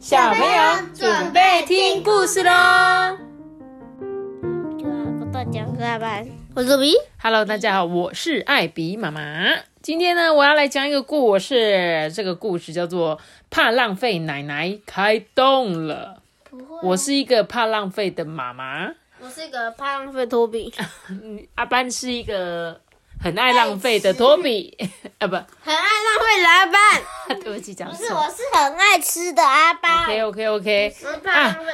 小朋友准备听故事喽不断讲课班，我是比。！Hello，大家好，我是艾比妈妈。今天呢，我要来讲一个故事，这个故事叫做《怕浪费奶奶开动了》。不会，我是一个怕浪费的妈妈，我是一个怕浪费托比，阿班是一个很爱浪费的托比，啊不，很爱浪费的阿班。对不起，讲错不是，我。是很爱吃的阿班。OK OK OK，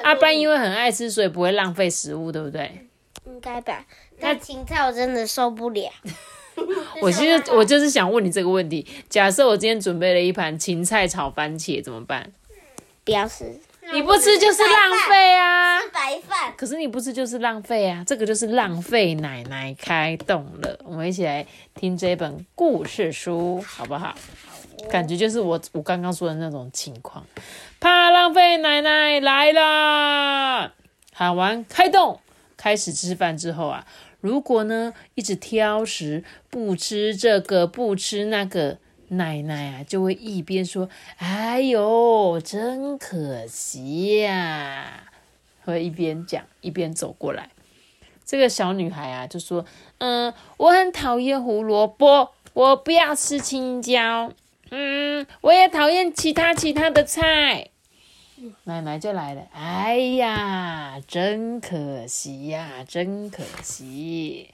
阿班因为为很爱吃，所以不会浪费食物，对不对？应该吧，但芹菜我真的受不了。我其实我就是想问你这个问题：假设我今天准备了一盘芹菜炒番茄，怎么办？不要吃，你不吃就是浪费啊！可是你不吃就是浪费啊！这个就是浪费奶奶开动了。我们一起来听这本故事书，好不好？感觉就是我我刚刚说的那种情况，怕浪费奶奶来啦！喊完开动，开始吃饭之后啊，如果呢一直挑食，不吃这个不吃那个，奶奶啊就会一边说：“哎呦，真可惜呀、会一边讲一边走过来。这个小女孩啊就说：“嗯，我很讨厌胡萝卜，我不要吃青椒。嗯，我也讨厌其他其他的菜。”奶奶就来了，哎呀，真可惜呀，真可惜。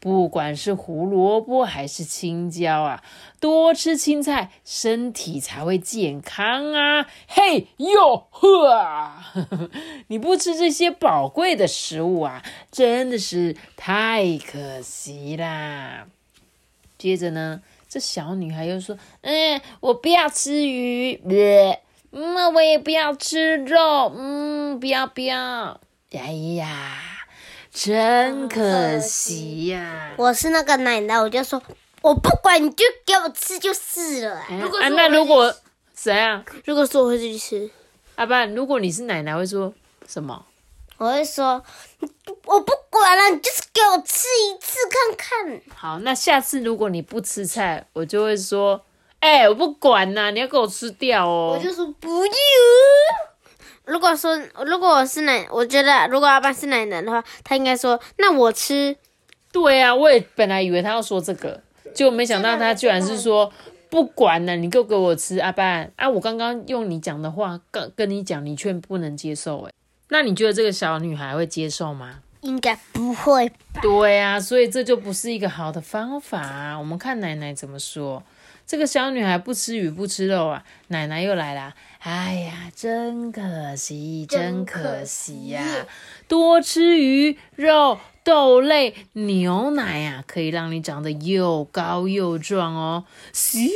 不管是胡萝卜还是青椒啊，多吃青菜，身体才会健康啊！嘿哟呵啊，你不吃这些宝贵的食物啊，真的是太可惜啦。接着呢，这小女孩又说：“嗯，我不要吃鱼嗯，我也不要吃肉，嗯，不要不要。哎呀，真可惜呀、我是那个奶奶，我就说，我不管，你就给我吃就是了。嗯啊，那如果谁啊？如果说我会去吃，阿爸，如果你是奶奶，会说什么？我会说，我不管了，你就是给我吃一次看看。好，那下次如果你不吃菜，我就会说，哎、我不管呐、你要给我吃掉哦。我就说不要。如果说如果我是奶，我觉得如果阿爸是奶奶的话，他应该说那我吃。对啊，我也本来以为他要说这个，结果没想到他居然是说不管了，你够给我吃。阿爸啊，我刚刚用你讲的话跟跟你讲，你却不能接受，哎，那你觉得这个小女孩会接受吗？应该不会，对啊，所以这就不是一个好的方法啊。我们看奶奶怎么说。这个小女孩不吃鱼不吃肉啊，奶奶又来啦。哎呀，真可惜，真可惜呀、多吃鱼肉、豆类、牛奶啊，可以让你长得又高又壮哦。咻，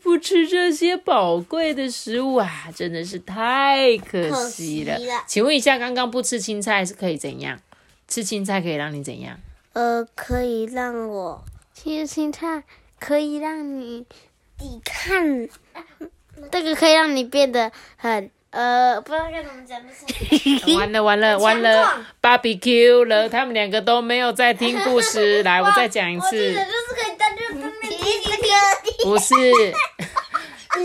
不吃这些宝贵的食物啊，真的是太可惜了。可惜了请问一下，刚刚不吃青菜是可以怎样？吃青菜可以让你怎样？呃，可以让我吃青菜，可以让你抵抗，这个可以让你变得很呃，不知道该怎么讲，就是 完了完了完了壮，barbecue 了，他们两个都没有在听故事。来，我再讲一次，就是可以在这上面提一个。不是，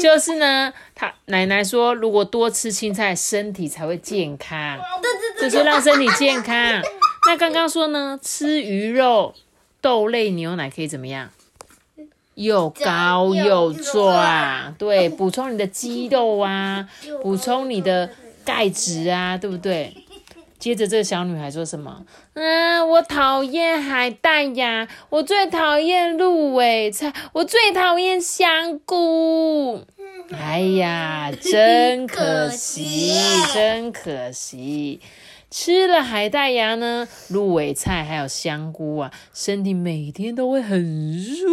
就是呢，他奶奶说，如果多吃青菜，身体才会健康，对对就是让身体健康。那刚刚说呢，吃鱼肉、豆类、牛奶可以怎么样？又高又壮，对，补充你的肌肉啊，补充你的钙质啊，对不对？接着这个小女孩说什么？嗯，我讨厌海带呀，我最讨厌鹿尾菜，我最讨厌香菇。哎呀，真可惜，真可惜。吃了海带芽呢，鹿尾菜还有香菇啊，身体每天都会很舒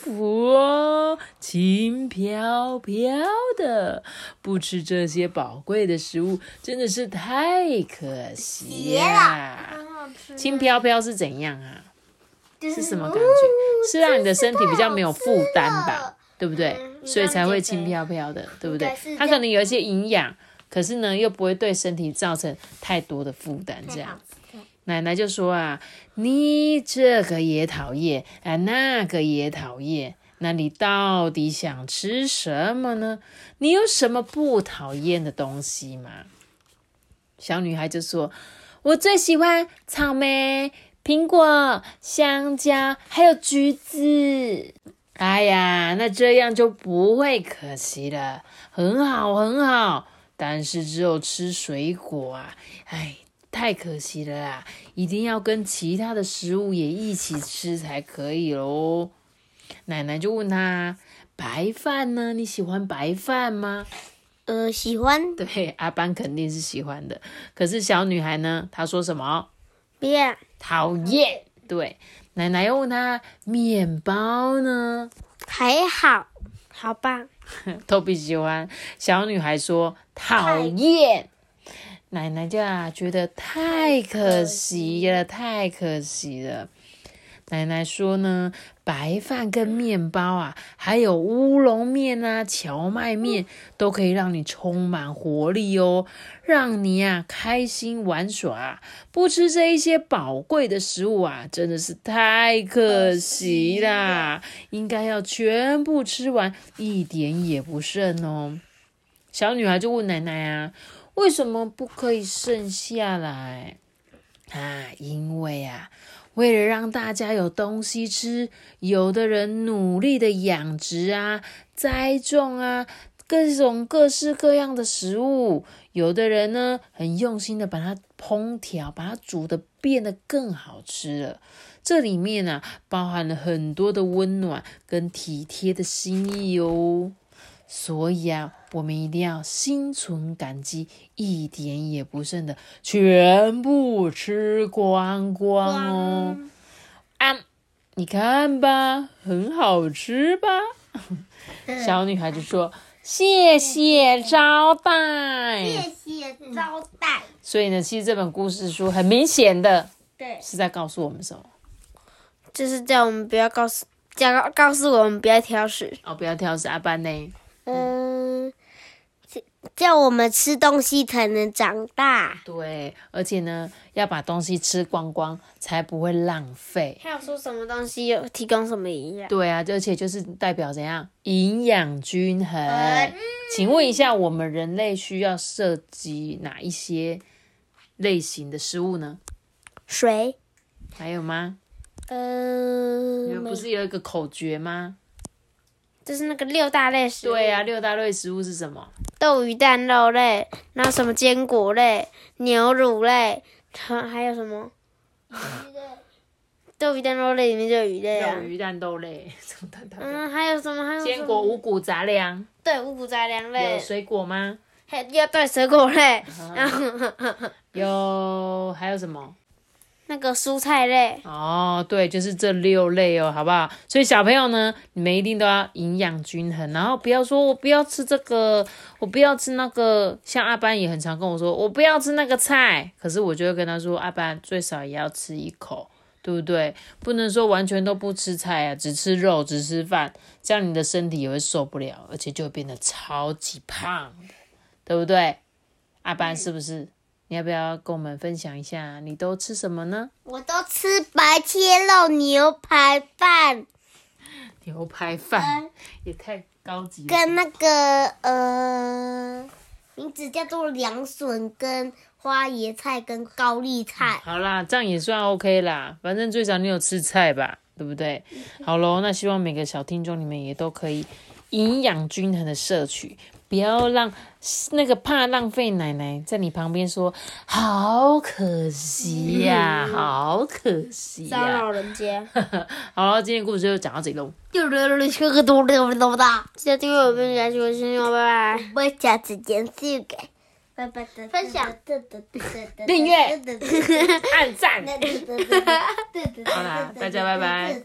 服哦，轻飘飘的。不吃这些宝贵的食物，真的是太可惜啦。轻飘飘是怎样啊？是什么感觉？是让你的身体比较没有负担吧，对不对？所以才会轻飘飘的，对不对它可能有一些营养，可是呢又不会对身体造成太多的负担，这样。奶奶就说啊，你这个也讨厌啊，那个也讨厌，那你到底想吃什么呢？你有什么不讨厌的东西吗？”小女孩就说：“我最喜欢草莓、苹果、香蕉，还有橘子。”哎呀，那这样就不会可惜了，很好，很好。但是只有吃水果啊，哎，太可惜了啦！一定要跟其他的食物也一起吃才可以喽。奶奶就问他：“白饭呢？你喜欢白饭吗？”呃，喜欢。对，阿班肯定是喜欢的。可是小女孩呢？她说什么？不要，讨厌。对，奶奶又问她：面包呢？还好，好吧。都比喜欢。小女孩说讨厌。奶奶就啊，觉得太可惜了，太可惜了。奶奶说呢，白饭跟面包啊，还有乌龙面啊、荞麦面，都可以让你充满活力哦，让你啊开心玩耍。不吃这一些宝贵的食物啊，真的是太可惜啦！应该要全部吃完，一点也不剩哦。小女孩就问奶奶啊，为什么不可以剩下来？啊，因为啊。为了让大家有东西吃，有的人努力的养殖啊、栽种啊，各种各式各样的食物；有的人呢，很用心的把它烹调，把它煮的变得更好吃了。这里面呢，包含了很多的温暖跟体贴的心意哦。所以啊，我们一定要心存感激，一点也不剩的全部吃光光哦！啊，你看吧，很好吃吧？小女孩就说：“谢谢招待，谢谢招待。”所以呢，其实这本故事书很明显的，对，是在告诉我们什么？就是叫我们不要告诉，叫告诉我们不要挑食哦，不要挑食。阿班呢？嗯，叫我们吃东西才能长大。对，而且呢，要把东西吃光光，才不会浪费。还有说什么东西有提供什么营养？对啊，而且就是代表怎样营养均衡。请问一下，我们人类需要涉及哪一些类型的食物呢？水，还有吗？呃，你们不是有一个口诀吗？就是那个六大类食物。对呀，六大类食物是什么？豆鱼蛋肉类，然后什么坚果类、牛乳类，还还有什么？豆鱼蛋肉类里面就有鱼类啊。豆鱼蛋豆类，嗯，还有什么？还有坚果、五谷杂粮。对，五谷杂粮类。有水果吗？还要对水果类。有还有什么？那个蔬菜类哦，对，就是这六类哦，好不好？所以小朋友呢，你们一定都要营养均衡，然后不要说我不要吃这个，我不要吃那个。像阿班也很常跟我说，我不要吃那个菜，可是我就会跟他说，阿班最少也要吃一口，对不对？不能说完全都不吃菜啊，只吃肉，只吃饭，这样你的身体也会受不了，而且就会变得超级胖，对不对？阿班是不是？你要不要跟我们分享一下，你都吃什么呢？我都吃白切肉牛排饭。牛排饭也太高级了。跟那个呃，名字叫做凉笋、跟花椰菜、跟高丽菜。好啦，这样也算 OK 啦。反正最少你有吃菜吧，对不对？好喽，那希望每个小听众你们也都可以营养均衡的摄取。不要让那个怕浪费奶奶在你旁边说，好可惜呀，好可惜呀！骚扰人家。好了，今天故事就讲到这里喽。记得订阅我们下期视频哦，拜拜。我下次见，谢谢。拜拜。分享。订阅。按赞。好啦，大家拜拜。